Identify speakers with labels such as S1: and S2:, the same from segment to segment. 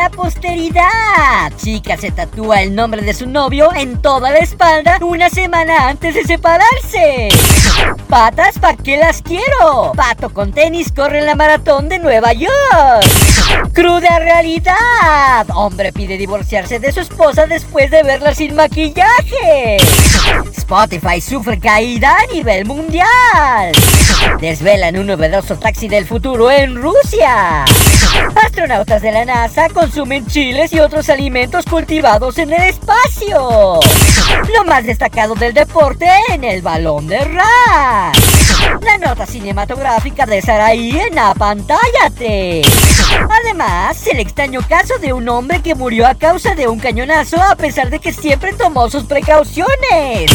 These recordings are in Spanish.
S1: La posteridad. Chica se tatúa el nombre de su novio en toda la espalda una semana antes de separarse. Patas, ¿pa' qué las quiero? Pato con tenis corre en la maratón de Nueva York. Cruda realidad. Hombre pide divorciarse de su esposa después de verla sin maquillaje. Spotify sufre caída a nivel mundial. Desvelan un novedoso taxi del futuro en Rusia. Astronautas de la NASA consumen chiles y otros alimentos cultivados en el espacio. Lo más destacado del deporte en el balón de rap. La nota cinematográfica de Saraí en Apantállate. Además, el extraño caso de un hombre que murió a causa de un cañonazo a pesar de que siempre tomó sus precauciones.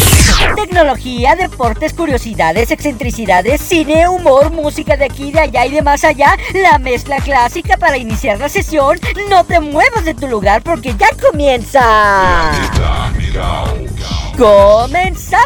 S1: Tecnología, deportes, curiosidades, excentricidades, cine, humor, música de aquí, de allá y de más allá. La mezcla clásica para iniciar la sesión. No te muevas de tu lugar porque ya comienza. ¡Comenzamos!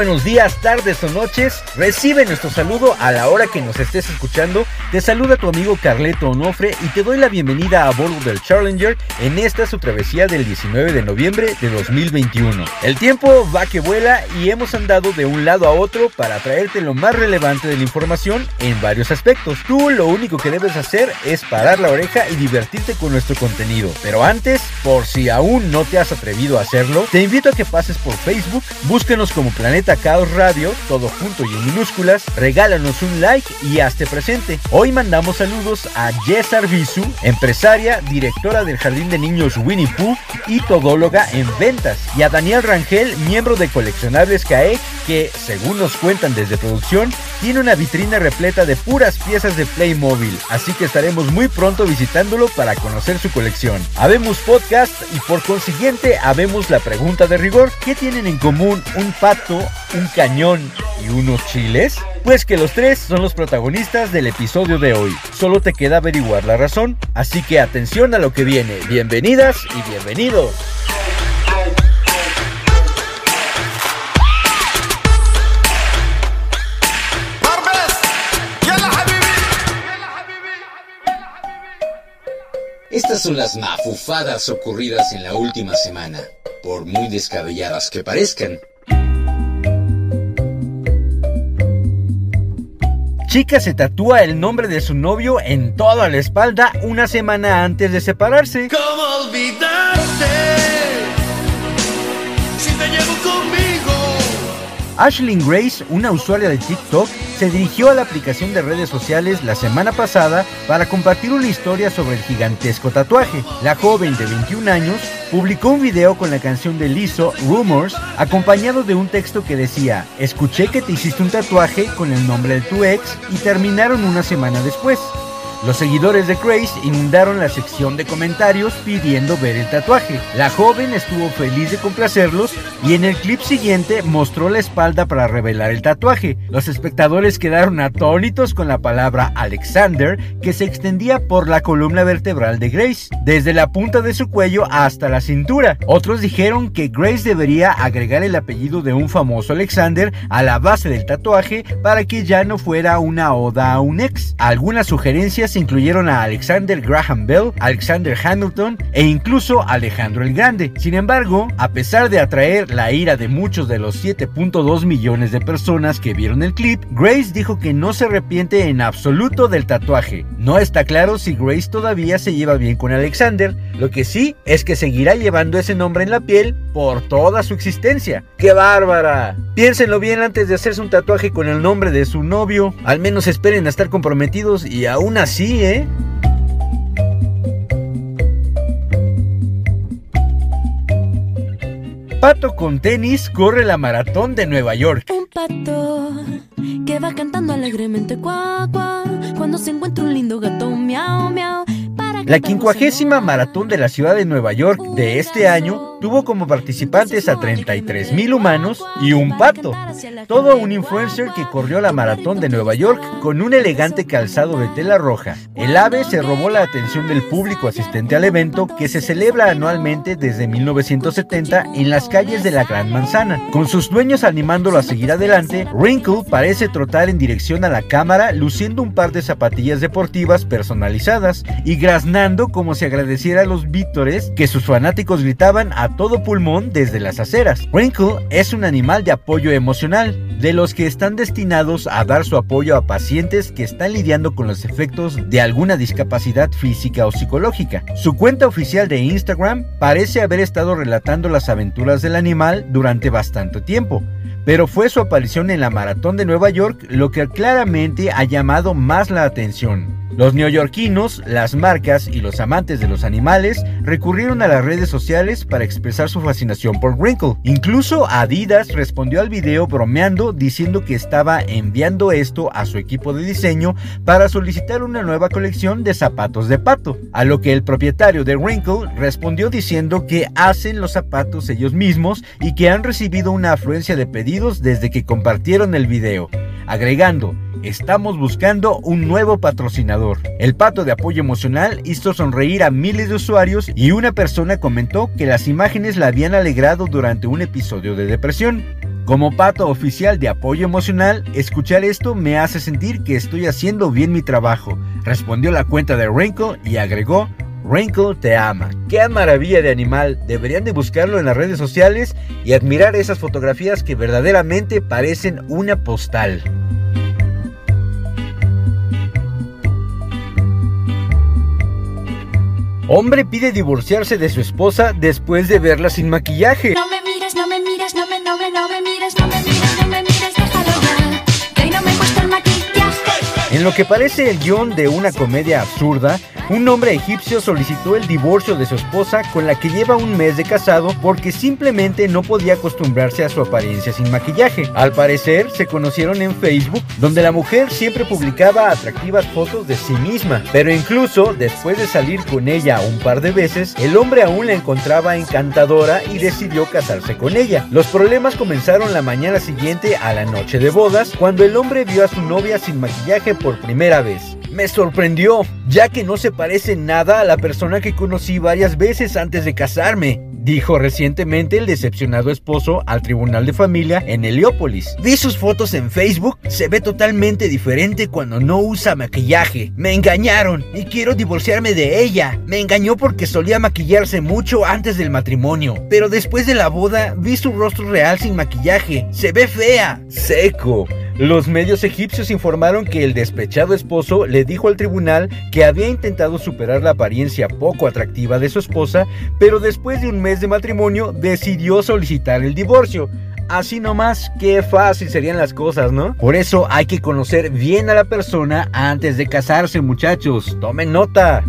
S2: Buenos días, tardes o noches. Recibe nuestro saludo a la hora que nos estés escuchando. Te saluda tu amigo Carleto Onofre y te doy la bienvenida a bordo del Challenger en esta su travesía del 19 de noviembre de 2021. El tiempo va que vuela y hemos andado de un lado a otro para traerte lo más relevante de la información en varios aspectos. Tú lo único que debes hacer es parar la oreja y divertirte con nuestro contenido. Pero antes, por si aún no te has atrevido a hacerlo, te invito a que pases por Facebook, búsquenos como Planeta Caos Radio, todo junto y en minúsculas, regálanos un like y hazte presente. Hoy mandamos saludos a Jess Arbizu, empresaria, directora del Jardín de Niños Winnie Pooh y todóloga en ventas, y a Daniel Rangel, miembro de Coleccionables CAEC, que, según nos cuentan desde producción, tiene una vitrina repleta de puras piezas de Playmobil, así que estaremos muy pronto visitándolo para conocer su colección. Habemos podcast y por consiguiente habemos la pregunta de rigor, ¿qué tienen en común un pato, un cañón y unos chiles? Pues que los tres son los protagonistas del episodio de hoy. Solo te queda averiguar la razón, así que atención a lo que viene. Bienvenidas y bienvenidos.
S3: Estas son las mafufadas ocurridas en la última semana, por muy descabelladas que parezcan.
S2: Chica se tatúa el nombre de su novio en toda la espalda una semana antes de separarse.
S4: ¿Cómo olvidarte? Si te llevo conmigo.
S2: Ashlyn Grace, una usuaria de TikTok, se dirigió a la aplicación de redes sociales la semana pasada para compartir una historia sobre el gigantesco tatuaje. La joven de 21 años publicó un video con la canción de Lizzo, Rumors, acompañado de un texto que decía, escuché que te hiciste un tatuaje con el nombre de tu ex y terminaron una semana después. Los seguidores de Grace inundaron la sección de comentarios pidiendo ver el tatuaje. La joven estuvo feliz de complacerlos y en el clip siguiente mostró la espalda para revelar el tatuaje. Los espectadores quedaron atónitos con la palabra Alexander que se extendía por la columna vertebral de Grace, desde la punta de su cuello hasta la cintura. Otros dijeron que Grace debería agregar el apellido de un famoso Alexander a la base del tatuaje para que ya no fuera una oda a un ex. Algunas sugerencias incluyeron a Alexander Graham Bell, Alexander Hamilton e incluso Alejandro el Grande. Sin embargo, a pesar de atraer la ira de muchos de los 7.2 millones de personas que vieron el clip, Grace dijo que no se arrepiente en absoluto del tatuaje. No está claro si Grace todavía se lleva bien con Alexander, lo que sí es que seguirá llevando ese nombre en la piel por toda su existencia. ¡Qué bárbara! Piénsenlo bien antes de hacerse un tatuaje con el nombre de su novio. Al menos esperen a estar comprometidos y aún así, ¿eh? Pato con tenis corre la maratón de Nueva York.
S5: Un pato que va cantando alegremente cuá, cuá, cuando se encuentra un lindo gato miau, miau.
S2: La quincuagésima maratón de la ciudad de Nueva York de este año tuvo como participantes a 33 mil humanos y un pato. Todo un influencer que corrió la maratón de Nueva York con un elegante calzado de tela roja. El ave se robó la atención del público asistente al evento que se celebra anualmente desde 1970 en las calles de la Gran Manzana. Con sus dueños animándolo a seguir adelante, Wrinkle parece trotar en dirección a la cámara luciendo un par de zapatillas deportivas personalizadas y como si agradeciera a los vítores que sus fanáticos gritaban a todo pulmón desde las aceras. Wrinkle es un animal de apoyo emocional, de los que están destinados a dar su apoyo a pacientes que están lidiando con los efectos de alguna discapacidad física o psicológica. Su cuenta oficial de Instagram parece haber estado relatando las aventuras del animal durante bastante tiempo, pero fue su aparición en la maratón de Nueva York lo que claramente ha llamado más la atención. Los neoyorquinos, las marcas y los amantes de los animales recurrieron a las redes sociales para expresar su fascinación por Wrinkle. Incluso Adidas respondió al video bromeando diciendo que estaba enviando esto a su equipo de diseño para solicitar una nueva colección de zapatos de pato. A lo que el propietario de Wrinkle respondió diciendo que hacen los zapatos ellos mismos y que han recibido una afluencia de pedidos desde que compartieron el video, agregando Estamos buscando un nuevo patrocinador. El pato de apoyo emocional hizo sonreír a miles de usuarios y una persona comentó que las imágenes la habían alegrado durante un episodio de depresión. Como pato oficial de apoyo emocional, escuchar esto me hace sentir que estoy haciendo bien mi trabajo, respondió la cuenta de Wrinkle y agregó, Wrinkle te ama. ¡Qué maravilla de animal! Deberían de buscarlo en las redes sociales y admirar esas fotografías que verdaderamente parecen una postal. Hombre pide divorciarse de su esposa después de verla sin maquillaje.
S5: No me mires, no me mires, no me, no me, no me mires, no me mires, no me mires, déjalo ya. Que no me he puesto el maquillaje.
S2: En lo que parece el guion de una comedia absurda, un hombre egipcio solicitó el divorcio de su esposa con la que lleva un mes de casado porque simplemente no podía acostumbrarse a su apariencia sin maquillaje. Al parecer, se conocieron en Facebook, donde la mujer siempre publicaba atractivas fotos de sí misma, pero incluso después de salir con ella un par de veces, el hombre aún la encontraba encantadora y decidió casarse con ella. Los problemas comenzaron la mañana siguiente a la noche de bodas, cuando el hombre vio a su novia sin maquillaje por primera vez. Me sorprendió, ya que no se parece nada a la persona que conocí varias veces antes de casarme. Dijo recientemente el decepcionado esposo al tribunal de familia en Heliópolis. Vi sus fotos en Facebook, se ve totalmente diferente cuando no usa maquillaje. Me engañaron y quiero divorciarme de ella. Me engañó porque solía maquillarse mucho antes del matrimonio, pero después de la boda vi su rostro real sin maquillaje. Se ve fea. Seco. Los medios egipcios informaron que el despechado esposo le dijo al tribunal que había intentado superar la apariencia poco atractiva de su esposa, pero después de un mes de matrimonio decidió solicitar el divorcio. Así nomás, qué fácil serían las cosas, ¿no? Por eso hay que conocer bien a la persona antes de casarse, muchachos. Tomen nota.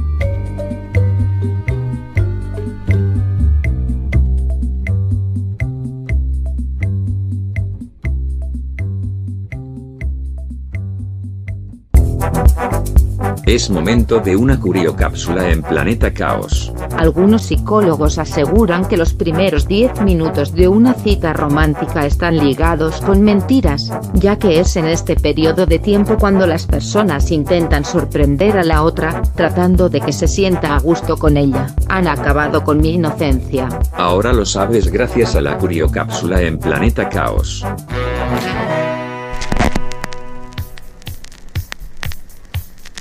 S6: Es momento de una curiocápsula en Planeta Caos.
S7: Algunos psicólogos aseguran que los primeros 10 minutos de una cita romántica están ligados con mentiras, ya que es en este periodo de tiempo cuando las personas intentan sorprender a la otra, tratando de que se sienta a gusto con ella. Han acabado con mi inocencia.
S6: Ahora lo sabes gracias a la curiocápsula en Planeta Caos.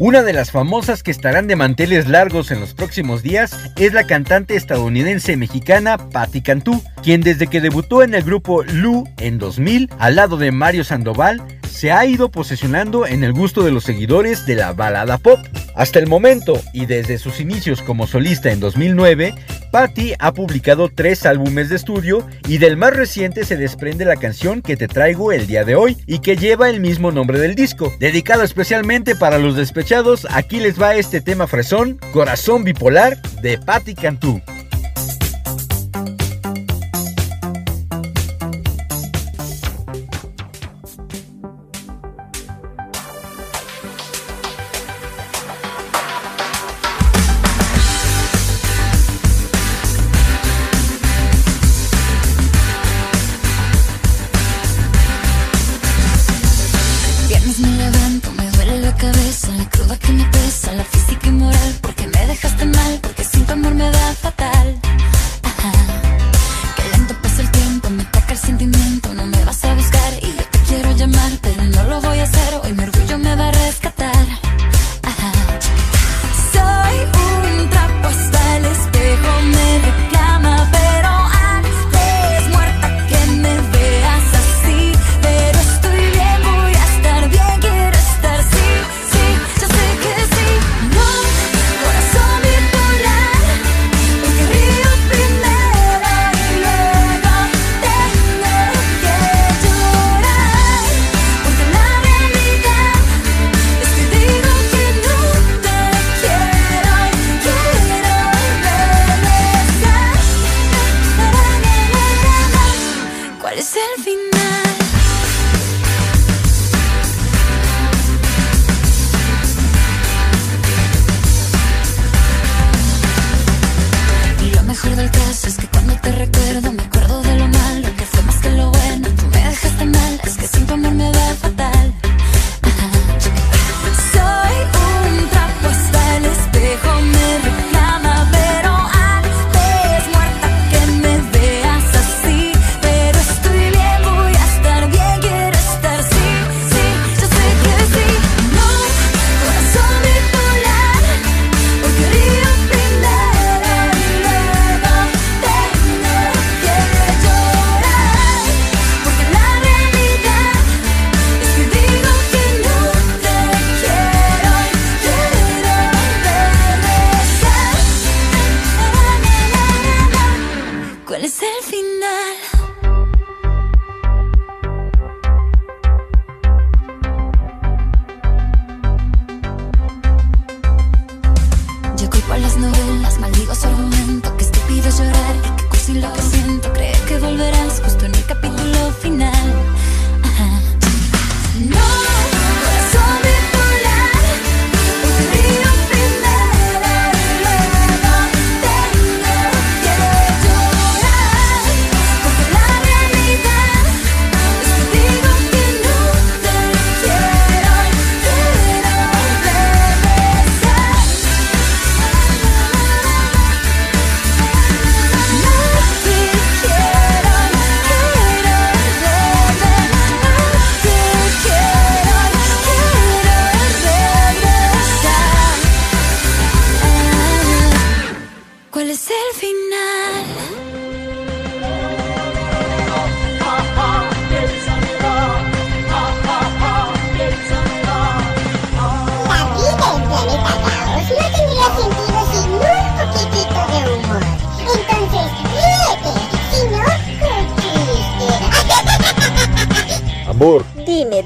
S2: Una de las famosas que estarán de manteles largos en los próximos días es la cantante estadounidense mexicana Patti Cantú, quien desde que debutó en el grupo Lu en 2000 al lado de Mario Sandoval se ha ido posesionando en el gusto de los seguidores de la balada pop. Hasta el momento, y desde sus inicios como solista en 2009, Patty ha publicado tres álbumes de estudio y del más reciente se desprende la canción que te traigo el día de hoy y que lleva el mismo nombre del disco. Dedicado especialmente para los despechados, aquí les va este tema fresón, Corazón Bipolar, de Patty Cantú.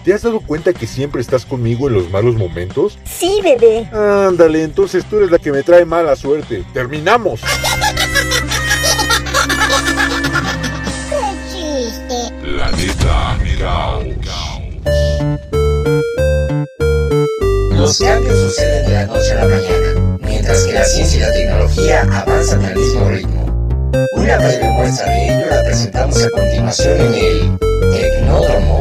S8: ¿Te has dado cuenta que siempre estás conmigo en los malos momentos?
S9: Sí, bebé.
S8: Ándale, entonces tú eres la que me trae mala suerte. ¡Terminamos!
S9: ¡Qué chiste!
S10: Planeta Caos.
S3: Los cambios suceden de la noche a la mañana, mientras que la ciencia y la tecnología avanzan al mismo ritmo. Una muestra de ello la presentamos a continuación en el Tecnódromo.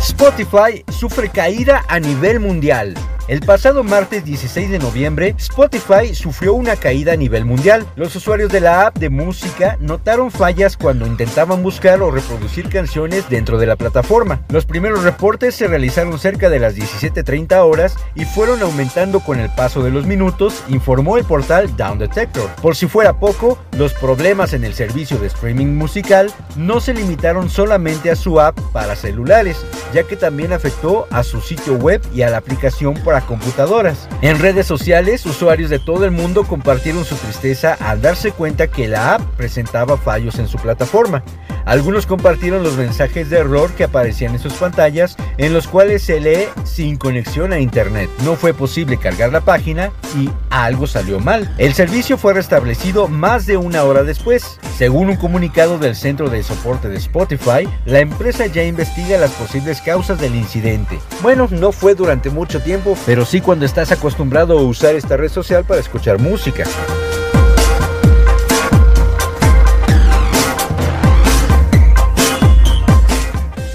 S2: Spotify sufre caída a nivel mundial. El pasado martes 16 de noviembre, Spotify sufrió una caída a nivel mundial. Los usuarios de la app de música notaron fallas cuando intentaban buscar o reproducir canciones dentro de la plataforma. Los primeros reportes se realizaron cerca de las 17.30 horas y fueron aumentando con el paso de los minutos, informó el portal Down Detector. Por si fuera poco, los problemas en el servicio de streaming musical no se limitaron solamente a su app para celulares, ya que también afectó a su sitio web y a la aplicación para computadoras. En redes sociales, usuarios de todo el mundo compartieron su tristeza al darse cuenta que la app presentaba fallos en su plataforma. Algunos compartieron los mensajes de error que aparecían en sus pantallas, en los cuales se lee sin conexión a internet. No fue posible cargar la página y algo salió mal. El servicio fue restablecido más de una hora después. Según un comunicado del centro de soporte de Spotify, la empresa ya investiga las posibles causas del incidente. Bueno, no fue durante mucho tiempo, pero sí cuando estás acostumbrado a usar esta red social para escuchar música.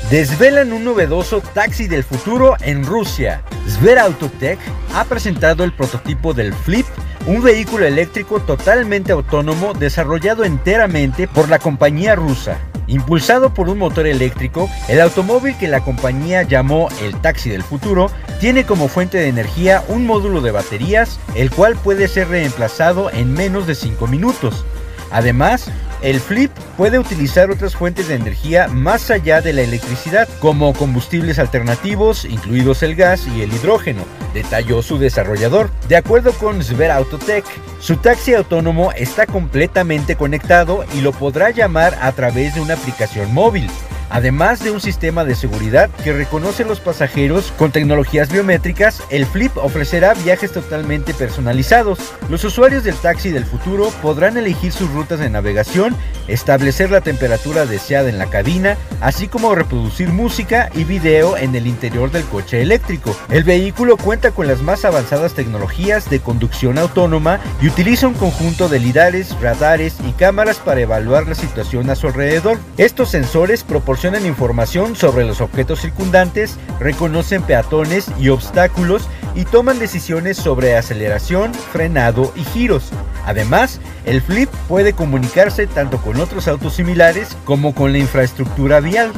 S2: Desvelan un novedoso taxi del futuro en Rusia. Sver Autotech ha presentado el prototipo del Flip, un vehículo eléctrico totalmente autónomo desarrollado enteramente por la compañía rusa. Impulsado por un motor eléctrico, el automóvil que la compañía llamó el taxi del futuro tiene como fuente de energía un módulo de baterías, el cual puede ser reemplazado en menos de 5 minutos. Además, el Flip puede utilizar otras fuentes de energía más allá de la electricidad, como combustibles alternativos, incluidos el gas y el hidrógeno, detalló su desarrollador. De acuerdo con Sver Autotech, su taxi autónomo está completamente conectado y lo podrá llamar a través de una aplicación móvil. Además de un sistema de seguridad que reconoce a los pasajeros con tecnologías biométricas, el Flip ofrecerá viajes totalmente personalizados. Los usuarios del taxi del futuro podrán elegir sus rutas de navegación, establecer la temperatura deseada en la cabina, así como reproducir música y video en el interior del coche eléctrico. El vehículo cuenta con las más avanzadas tecnologías de conducción autónoma y utiliza un conjunto de lidares, radares y cámaras para evaluar la situación a su alrededor. Estos sensores proporcionan información sobre los objetos circundantes, reconocen peatones y obstáculos y toman decisiones sobre aceleración, frenado y giros. Además, el Flip puede comunicarse tanto con otros autos similares como con la infraestructura vial.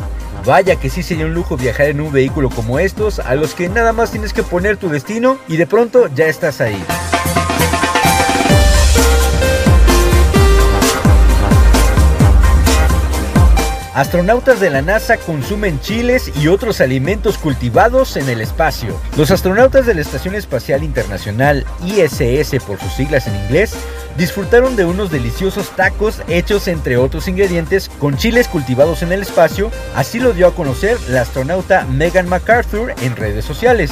S2: Vaya que sí sería un lujo viajar en un vehículo como estos, a los que nada más tienes que poner tu destino y de pronto ya estás ahí. Astronautas de la NASA consumen chiles y otros alimentos cultivados en el espacio. Los astronautas de la Estación Espacial Internacional, ISS por sus siglas en inglés, disfrutaron de unos deliciosos tacos hechos entre otros ingredientes con chiles cultivados en el espacio, así lo dio a conocer la astronauta Megan MacArthur en redes sociales.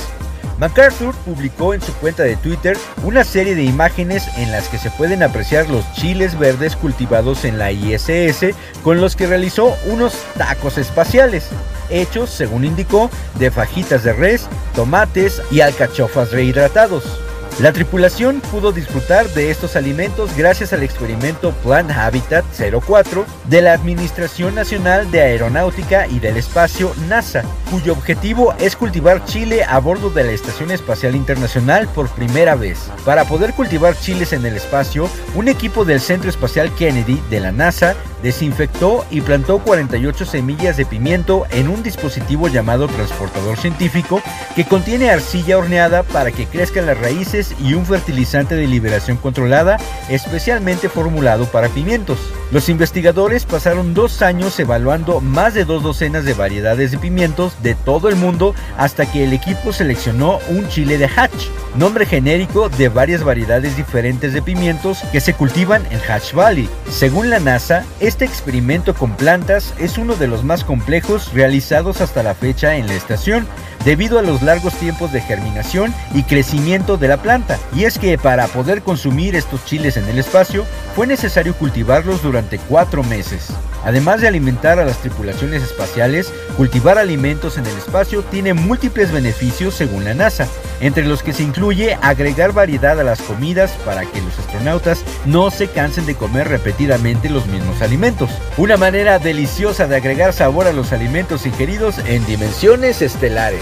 S2: MacArthur publicó en su cuenta de Twitter una serie de imágenes en las que se pueden apreciar los chiles verdes cultivados en la ISS con los que realizó unos tacos espaciales, hechos, según indicó, de fajitas de res, tomates y alcachofas rehidratados. La tripulación pudo disfrutar de estos alimentos gracias al experimento Plan Habitat 04 de la Administración Nacional de Aeronáutica y del Espacio NASA, cuyo objetivo es cultivar chile a bordo de la Estación Espacial Internacional por primera vez. Para poder cultivar chiles en el espacio, un equipo del Centro Espacial Kennedy de la NASA desinfectó y plantó 48 semillas de pimiento en un dispositivo llamado transportador científico que contiene arcilla horneada para que crezcan las raíces y un fertilizante de liberación controlada especialmente formulado para pimientos. Los investigadores pasaron dos años evaluando más de dos docenas de variedades de pimientos de todo el mundo hasta que el equipo seleccionó un chile de Hatch, nombre genérico de varias variedades diferentes de pimientos que se cultivan en Hatch Valley. Según la NASA, este experimento con plantas es uno de los más complejos realizados hasta la fecha en la estación, debido a los largos tiempos de germinación y crecimiento de la planta. Y es que para poder consumir estos chiles en el espacio, fue necesario cultivarlos durante cuatro meses. Además de alimentar a las tripulaciones espaciales, cultivar alimentos en el espacio tiene múltiples beneficios según la NASA, entre los que se incluye agregar variedad a las comidas para que los astronautas no se cansen de comer repetidamente los mismos alimentos. Una manera deliciosa de agregar sabor a los alimentos ingeridos en dimensiones estelares.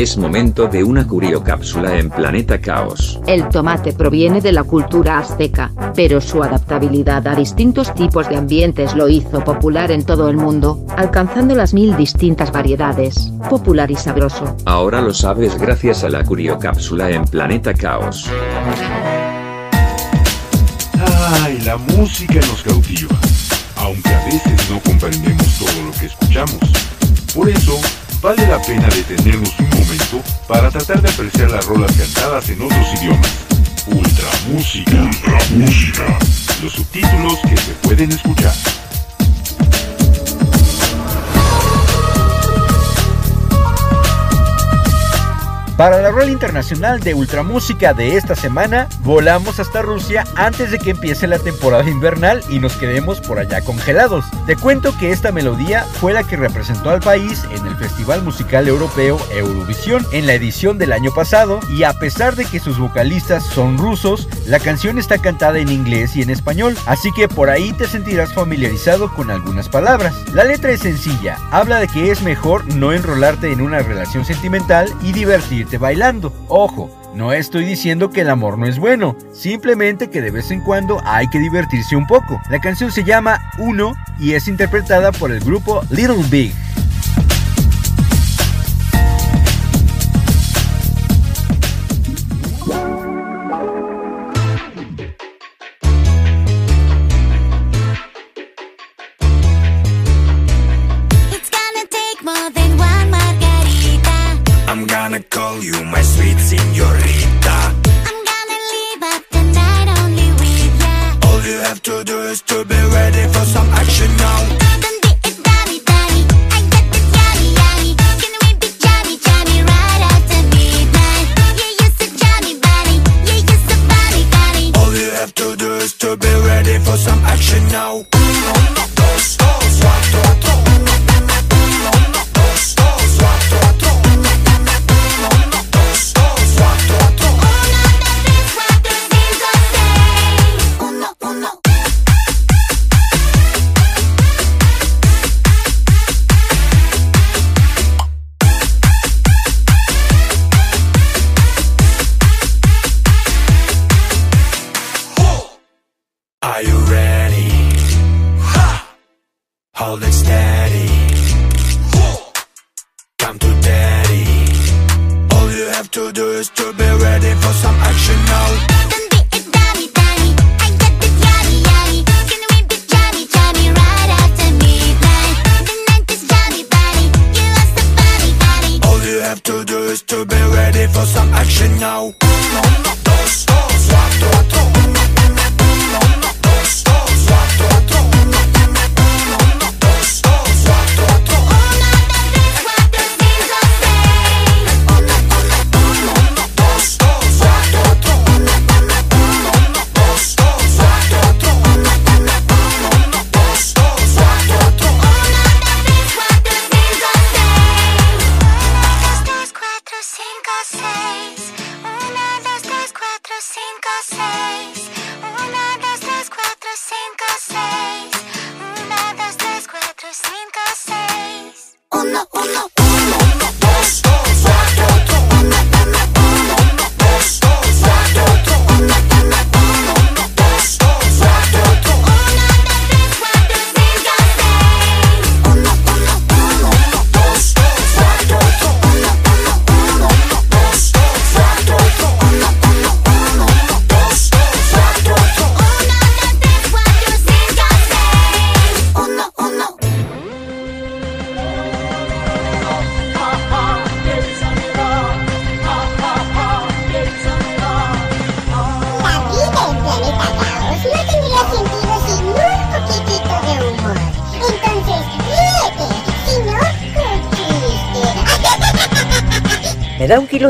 S6: Es momento de una curiocápsula en Planeta Caos.
S7: El tomate proviene de la cultura azteca, pero su adaptabilidad a distintos tipos de ambientes lo hizo popular en todo el mundo, alcanzando las mil distintas variedades. Popular y sabroso.
S6: Ahora lo sabes gracias a la curiocápsula en Planeta Caos.
S10: Ay, la música nos cautiva, aunque a veces no comprendemos todo lo que escuchamos. Por eso, vale la pena detenernos un momento para tratar de apreciar las rolas cantadas en otros idiomas. Ultra música. Ultra música. Los subtítulos que se pueden escuchar.
S2: Para la rola internacional de ultramúsica de esta semana, volamos hasta Rusia antes de que empiece la temporada invernal y nos quedemos por allá congelados. Te cuento que esta melodía fue la que representó al país en el Festival Musical Europeo Eurovisión en la edición del año pasado y a pesar de que sus vocalistas son rusos, la canción está cantada en inglés y en español, así que por ahí te sentirás familiarizado con algunas palabras. La letra es sencilla, habla de que es mejor no enrolarte en una relación sentimental y divertirte bailando. Ojo, no estoy diciendo que el amor no es bueno, simplemente que de vez en cuando hay que divertirse un poco. La canción se llama Uno y es interpretada por el grupo Little Big.
S9: Uno, dos, dos, cuatro,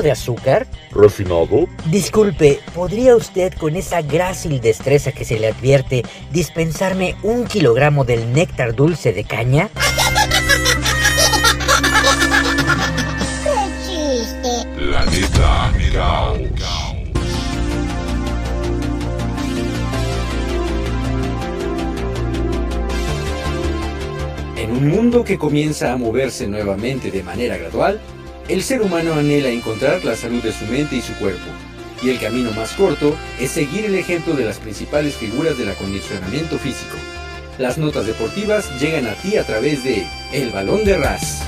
S11: ¿Me da un kilo de azúcar?
S8: ¿Refinado?
S11: Disculpe, ¿podría usted con esa grácil destreza que se le advierte dispensarme un kilogramo del néctar dulce de caña?
S5: ¡Qué chiste!
S10: Planeta Caos.
S2: En un mundo que comienza a moverse nuevamente de manera gradual, el ser humano anhela encontrar la salud de su mente y su cuerpo. Y el camino más corto es seguir el ejemplo de las principales figuras del acondicionamiento físico. Las notas deportivas llegan a ti a través de El Balón de Ras.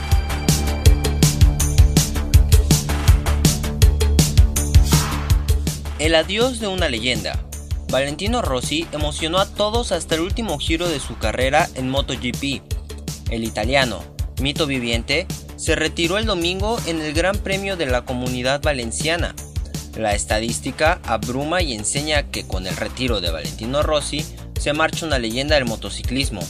S12: El adiós de una leyenda. Valentino Rossi emocionó a todos hasta el último giro de su carrera en MotoGP. El italiano, mito viviente, se retiró el domingo en el Gran Premio de la Comunidad Valenciana. La estadística abruma y enseña que con el retiro de Valentino Rossi se marcha una leyenda del motociclismo.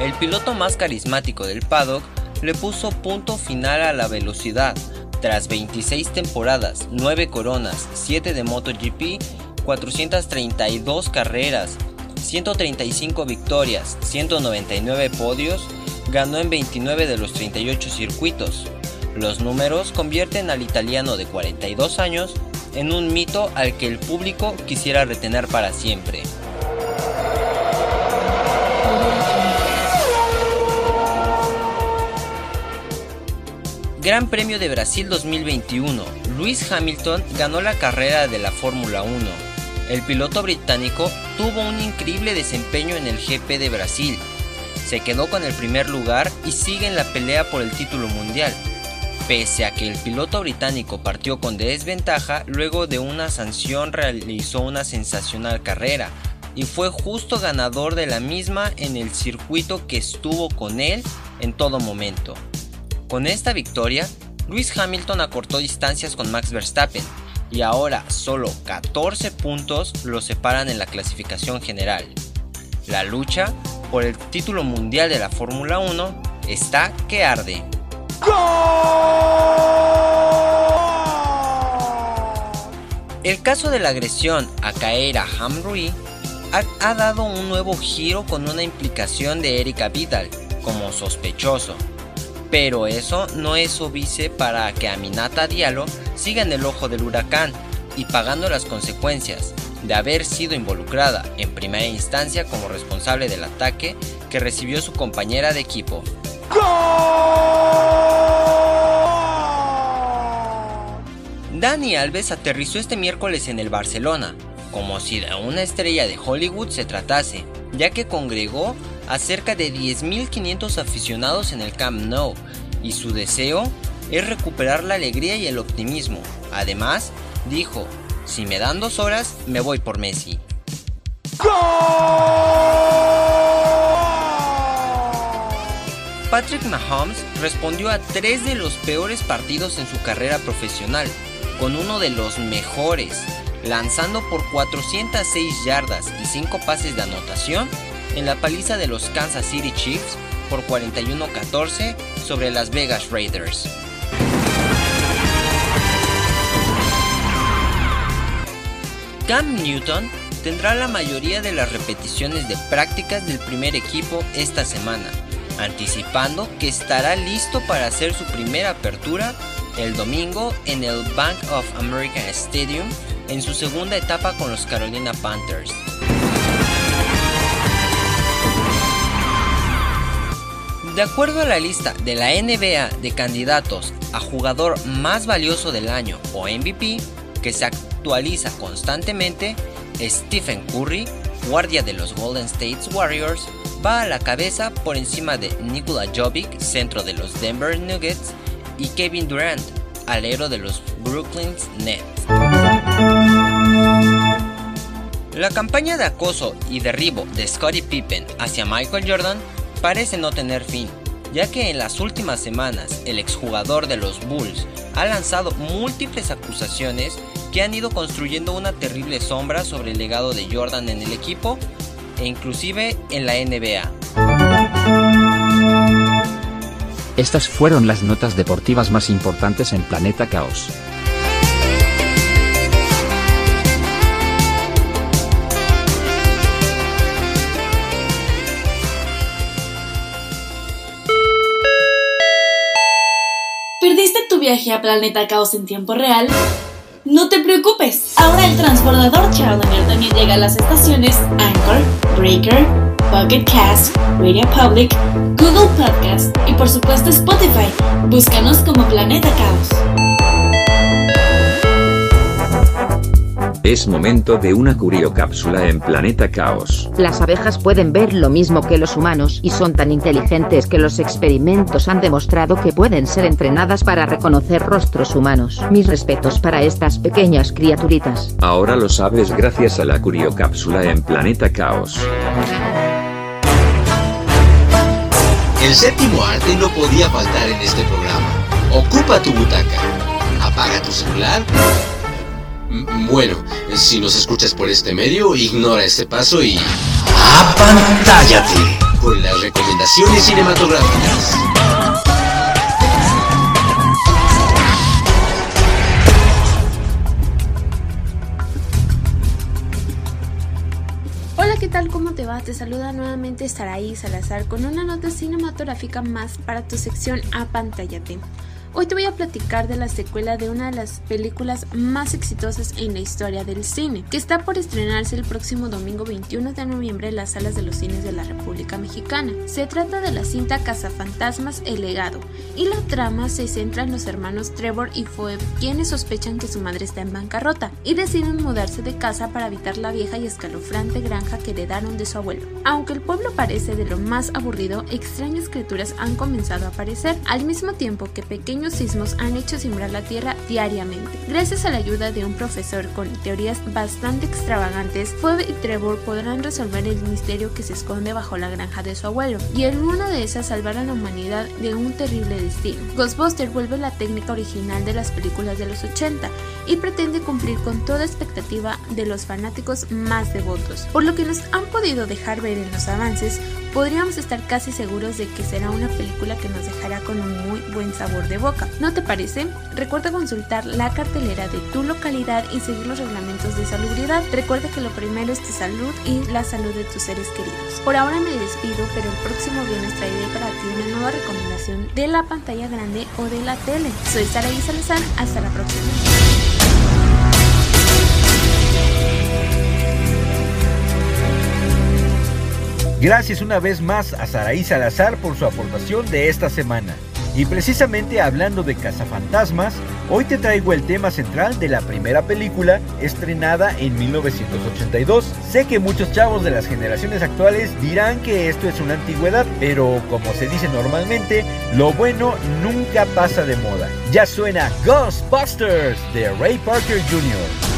S12: El piloto más carismático del paddock le puso punto final a la velocidad. Tras 26 temporadas, 9 coronas, 7 de MotoGP, 432 carreras, 135 victorias, 199 podios, ganó en 29 de los 38 circuitos. Los números convierten al italiano de 42 años en un mito al que el público quisiera retener para siempre. Gran Premio de Brasil 2021. Lewis Hamilton ganó la carrera de la Fórmula 1. El piloto británico tuvo un increíble desempeño en el GP de Brasil. Se quedó con el primer lugar y sigue en la pelea por el título mundial. Pese a que el piloto británico partió con desventaja, luego de una sanción realizó una sensacional carrera y fue justo ganador de la misma en el circuito que estuvo con él en todo momento. Con esta victoria, Lewis Hamilton acortó distancias con Max Verstappen y ahora solo 14 puntos lo separan en la clasificación general. La lucha por el título mundial de la Fórmula 1 está que arde. El caso de la agresión a caer a Hamrui ha, ha dado un nuevo giro con una implicación de Erika Vidal como sospechoso. Pero eso no es obvice para que Aminata Diallo siga en el ojo del huracán y pagando las consecuencias de haber sido involucrada en primera instancia como responsable del ataque que recibió su compañera de equipo. Dani Alves aterrizó este miércoles en el Barcelona, como si de una estrella de Hollywood se tratase, ya que congregó a cerca de 10.500 aficionados en el Camp Nou, y su deseo es recuperar la alegría y el optimismo. Además, dijo, si me dan dos horas, me voy por Messi. Patrick Mahomes respondió a tres de los peores partidos en su carrera profesional, con uno de los mejores, lanzando por 406 yardas y 5 pases de anotación en la paliza de los Kansas City Chiefs por 41-14 sobre las Vegas Raiders. Cam Newton tendrá la mayoría de las repeticiones de prácticas del primer equipo esta semana, anticipando que estará listo para hacer su primera apertura el domingo en el Bank of America Stadium en su segunda etapa con los Carolina Panthers. De acuerdo a la lista de la NBA de candidatos a jugador más valioso del año o MVP, que se actualiza constantemente, Stephen Curry, guardia de los Golden State Warriors, va a la cabeza por encima de Nikola Jovic, centro de los Denver Nuggets, y Kevin Durant, alero de los Brooklyn Nets. La campaña de acoso y derribo de Scottie Pippen hacia Michael Jordan parece no tener fin, ya que en las últimas semanas el exjugador de los Bulls ha lanzado múltiples acusaciones que han ido construyendo una terrible sombra sobre el legado de Jordan en el equipo e inclusive en la NBA.
S6: Estas fueron las notas deportivas más importantes en Planeta Caos.
S13: Viaje a Planeta Caos en tiempo real? No te preocupes, ahora el transbordador Challenger también llega a las estaciones Anchor, Breaker, Pocket Cast, Radio Public, Google Podcast y por supuesto Spotify. Búscanos como Planeta Caos.
S6: Es momento de una curiocápsula en Planeta Caos.
S7: Las abejas pueden ver lo mismo que los humanos y son tan inteligentes que los experimentos han demostrado que pueden ser entrenadas para reconocer rostros humanos. Mis respetos para estas pequeñas criaturitas.
S6: Ahora lo sabes gracias a la curiocápsula en Planeta Caos.
S14: El séptimo arte no podía faltar en este programa. Ocupa tu butaca. Apaga tu celular. Bueno, si nos escuchas por este medio, ignora este paso y... ¡Apantállate! Con las recomendaciones cinematográficas.
S15: Hola, ¿qué tal? ¿Cómo te va? Te saluda nuevamente Saraí Salazar con una nota cinematográfica más para tu sección Apantállate. Hoy te voy a platicar de la secuela de una de las películas más exitosas en la historia del cine, que está por estrenarse el próximo domingo 21 de noviembre en las salas de los cines de la República Mexicana. Se trata de la cinta Cazafantasmas El legado, y la trama se centra en los hermanos Trevor y Phoebe, quienes sospechan que su madre está en bancarrota y deciden mudarse de casa para evitar la vieja y escalofriante granja que heredaron de su abuelo. Aunque el pueblo parece de lo más aburrido, extrañas criaturas han comenzado a aparecer, al mismo tiempo que pequeños sismos han hecho simbrar la tierra diariamente. Gracias a la ayuda de un profesor con teorías bastante extravagantes, Phoebe y Trevor podrán resolver el misterio que se esconde bajo la granja de su abuelo, y en una de esas salvar a la humanidad de un terrible destino. Ghostbusters vuelve la técnica original de las películas de los 80 y pretende cumplir con toda expectativa de los fanáticos más devotos. Por lo que nos han podido dejar ver en los avances, podríamos estar casi seguros de que será una película que nos dejará con un muy buen sabor de boca. ¿No te parece? Recuerda consultar la cartelera de tu localidad y seguir los reglamentos de salubridad. Recuerda que lo primero es tu salud y la salud de tus seres queridos. Por ahora me despido, pero el próximo viernes traeré para ti una nueva recomendación de la pantalla grande o de la tele. Soy Saraí Salazar, hasta la próxima.
S2: Gracias una vez más a Saraí Salazar por su aportación de esta semana. Y precisamente hablando de cazafantasmas, hoy te traigo el tema central de la primera película estrenada en 1982. Sé que muchos chavos de las generaciones actuales dirán que esto es una antigüedad, pero como se dice normalmente, lo bueno nunca pasa de moda. Ya suena Ghostbusters de Ray Parker Jr.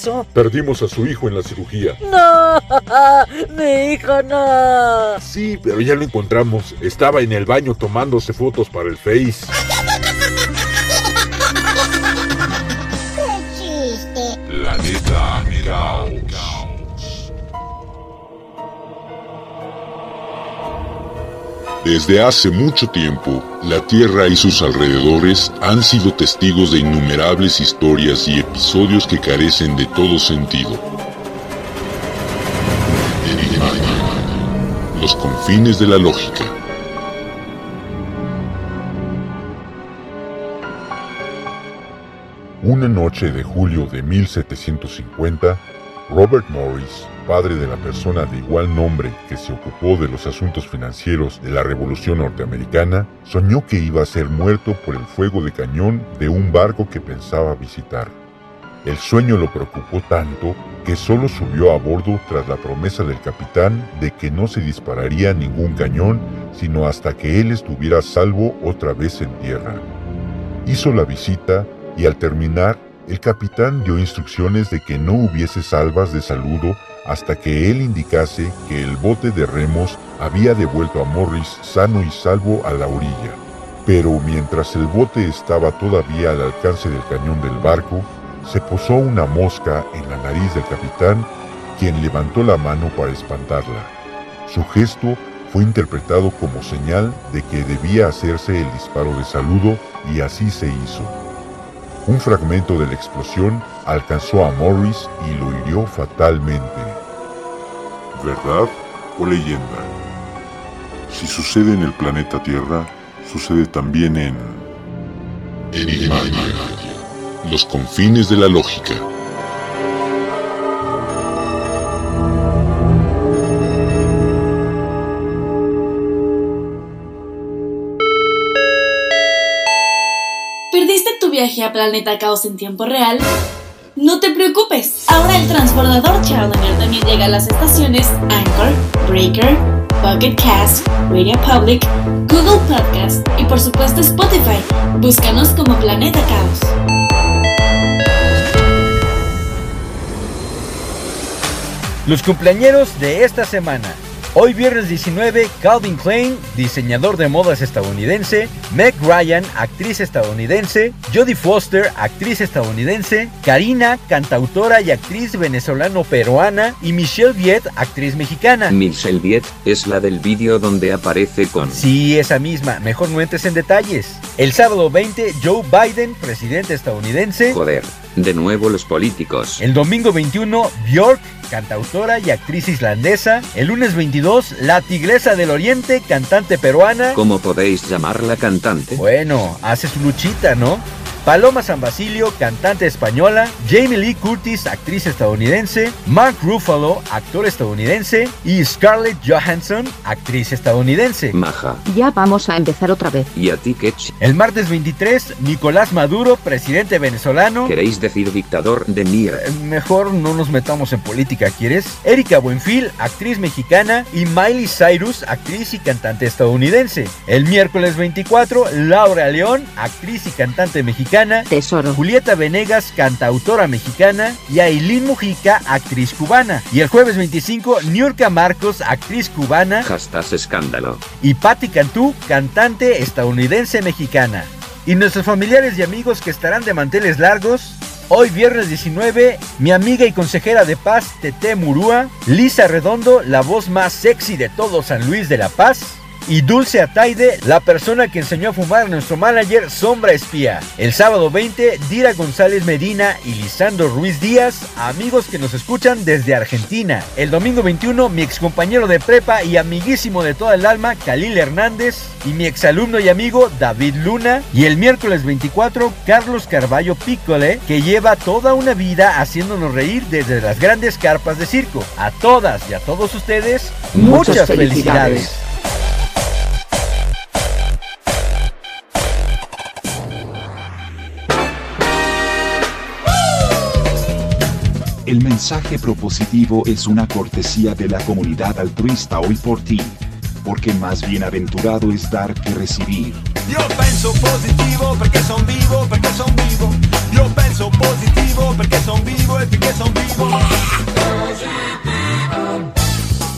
S11: pasó?
S8: Perdimos a su hijo en la cirugía.
S11: ¡No! ¡Mi hijo no!
S8: Sí, pero ya lo encontramos. Estaba en el baño tomándose fotos para el Face. Desde hace mucho tiempo, la Tierra y sus alrededores han sido testigos de innumerables historias y episodios que carecen de todo sentido. Los confines de la lógica. Una noche de julio de 1750, Robert Morris, padre de la persona de igual nombre que se ocupó de los asuntos financieros de la Revolución Norteamericana, soñó que iba a ser muerto por el fuego de cañón de un barco que pensaba visitar. El sueño lo preocupó tanto que solo subió a bordo tras la promesa del capitán de que no se dispararía ningún cañón sino hasta que él estuviera salvo otra vez en tierra. Hizo la visita y al terminar, el capitán dio instrucciones de que no hubiese salvas de saludo hasta que él indicase que el bote de remos había devuelto a Morris sano y salvo a la orilla. Pero mientras el bote estaba todavía al alcance del cañón del barco, se posó una mosca en la nariz del capitán, quien levantó la mano para espantarla. Su gesto fue interpretado como señal de que debía hacerse el disparo de saludo y así se hizo. Un fragmento de la explosión alcanzó a Morris y lo hirió fatalmente. ¿Verdad o leyenda? Si sucede en el planeta Tierra, sucede también en... Enigmática. Los confines de la lógica.
S13: ¿Perdiste tu viaje a Planeta Caos en tiempo real? No te preocupes, ahora el transbordador Challenger también llega a las estaciones Anchor, Breaker, Pocket Cast, Radio Public, Google Podcast y por supuesto Spotify. Búscanos como Planeta Caos.
S2: Los cumpleañeros de esta semana. Hoy viernes 19, Calvin Klein, diseñador de modas estadounidense, Meg Ryan, actriz estadounidense, Jodie Foster, actriz estadounidense, Karina, cantautora y actriz venezolano-peruana, y Michelle Viet, actriz mexicana.
S6: Michelle Viet es la del vídeo donde aparece con...
S2: Sí, esa misma, mejor no entres en detalles. El sábado 20, Joe Biden, presidente estadounidense.
S6: Joder, de nuevo los políticos.
S2: El domingo 21, Björk, cantautora y actriz islandesa. El lunes 22, La Tigresa del Oriente, cantante peruana.
S6: ¿Cómo podéis llamarla cantante?
S2: Bueno, hace su luchita, ¿no? Paloma San Basilio, cantante española, Jamie Lee Curtis, actriz estadounidense, Mark Ruffalo, actor estadounidense, y Scarlett Johansson, actriz estadounidense.
S6: Maja.
S7: Ya vamos a empezar otra vez.
S6: ¿Y a ti qué
S2: El martes 23, Nicolás Maduro, presidente venezolano.
S6: ¿Queréis decir dictador de mierda?
S2: Eh, Mejor no nos metamos en política, ¿quieres? Erika Buenfil, actriz mexicana, y Miley Cyrus, actriz y cantante estadounidense. El miércoles 24, Laura León, actriz y cantante mexicana.
S7: Tesoro.
S2: Julieta Venegas, cantautora mexicana. Y Aileen Mujica, actriz cubana. Y el jueves 25, Niurka Marcos, actriz cubana.
S6: Hashtag escándalo.
S2: Y Patti Cantú, cantante estadounidense mexicana. Y nuestros familiares y amigos que estarán de manteles largos. Hoy viernes 19, mi amiga y consejera de paz, Tete Murúa, Lisa Redondo, la voz más sexy de todo San Luis de la Paz, y Dulce Ataide, la persona que enseñó a fumar a nuestro manager Sombra Espía. El sábado 20, Dira González Medina y Lisandro Ruiz Díaz, amigos que nos escuchan desde Argentina. El domingo 21, mi excompañero de prepa y amiguísimo de toda el alma, Khalil Hernández, y mi exalumno y amigo David Luna. Y el miércoles 24, Carlos Carballo Piccole, que lleva toda una vida haciéndonos reír desde las grandes carpas de circo. A todas y a todos ustedes, muchas,
S7: Muchas
S2: felicidades.
S7: felicidades.
S16: El mensaje propositivo es una cortesía de la comunidad altruista hoy por ti. Porque más bienaventurado es dar que recibir.
S4: Io penso positivo perché son vivo, perché son vivo. Io penso positivo perché son vivo e perché son vivo.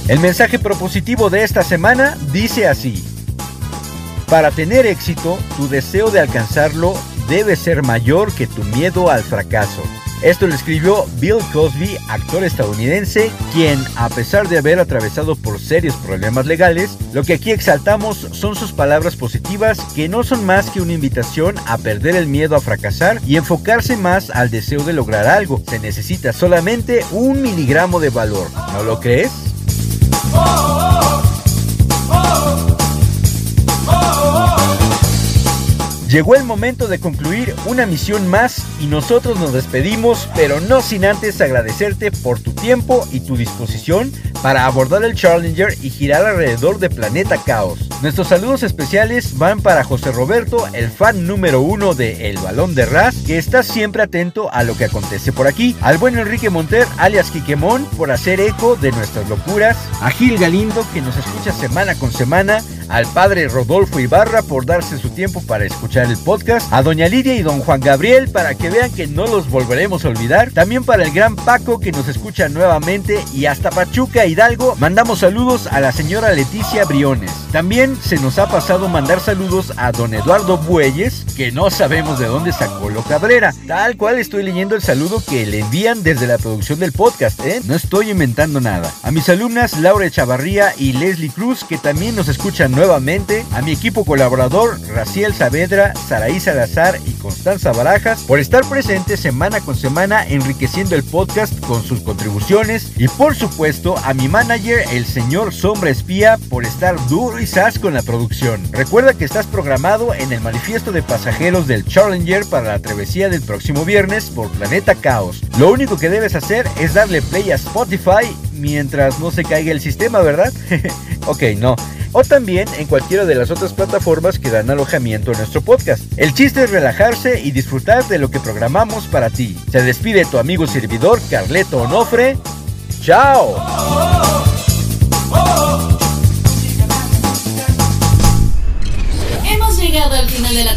S2: El mensaje propositivo de esta semana dice así. Para tener éxito, tu deseo de alcanzarlo debe ser mayor que tu miedo al fracaso. Esto lo escribió Bill Cosby, actor estadounidense, quien, a pesar de haber atravesado por serios problemas legales, lo que aquí exaltamos son sus palabras positivas que no son más que una invitación a perder el miedo a fracasar y enfocarse más al deseo de lograr algo. Se necesita solamente un miligramo de valor. ¿No lo crees? Llegó el momento de concluir una misión más y nosotros nos despedimos, pero no sin antes agradecerte por tu tiempo y tu disposición para abordar el Challenger y girar alrededor de Planeta Caos. Nuestros saludos especiales van para José Roberto, el fan número uno de El Balón de Ras, que está siempre atento a lo que acontece por aquí. Al buen Enrique Monter, alias Quiquemón, por hacer eco de nuestras locuras. A Gil Galindo, que nos escucha semana con semana. Al padre Rodolfo Ibarra por darse su tiempo para escuchar el podcast. A doña Lidia y don Juan Gabriel para que vean que no los volveremos a olvidar. También para el gran Paco que nos escucha nuevamente. Y hasta Pachuca Hidalgo mandamos saludos a la señora Leticia Briones. También se nos ha pasado mandar saludos a don Eduardo Bueyes, que no sabemos de dónde sacó lo Cabrera. Tal cual estoy leyendo el saludo que le envían desde la producción del podcast, ¿eh? No estoy inventando nada. A mis alumnas Laura Chavarría y Leslie Cruz, que también nos escuchan nuevamente. A mi equipo colaborador Raciel Saavedra, Saraí Salazar Constanza Barajas, por estar presentes semana con semana enriqueciendo el podcast con sus contribuciones. Y por supuesto a mi manager, el señor Sombra Espía, por estar duro y sas con la producción. Recuerda que estás programado en el manifiesto de pasajeros del Challenger para la travesía del próximo viernes por Planeta Caos. Lo único que debes hacer es darle play a Spotify mientras no se caiga el sistema, ¿verdad? ok, no. O también en cualquiera de las otras plataformas que dan alojamiento a nuestro podcast. El chiste es relajarse y disfrutar de lo que programamos para ti. Se despide tu amigo servidor Carleto Onofre. ¡Chao!
S13: Hemos llegado al final de la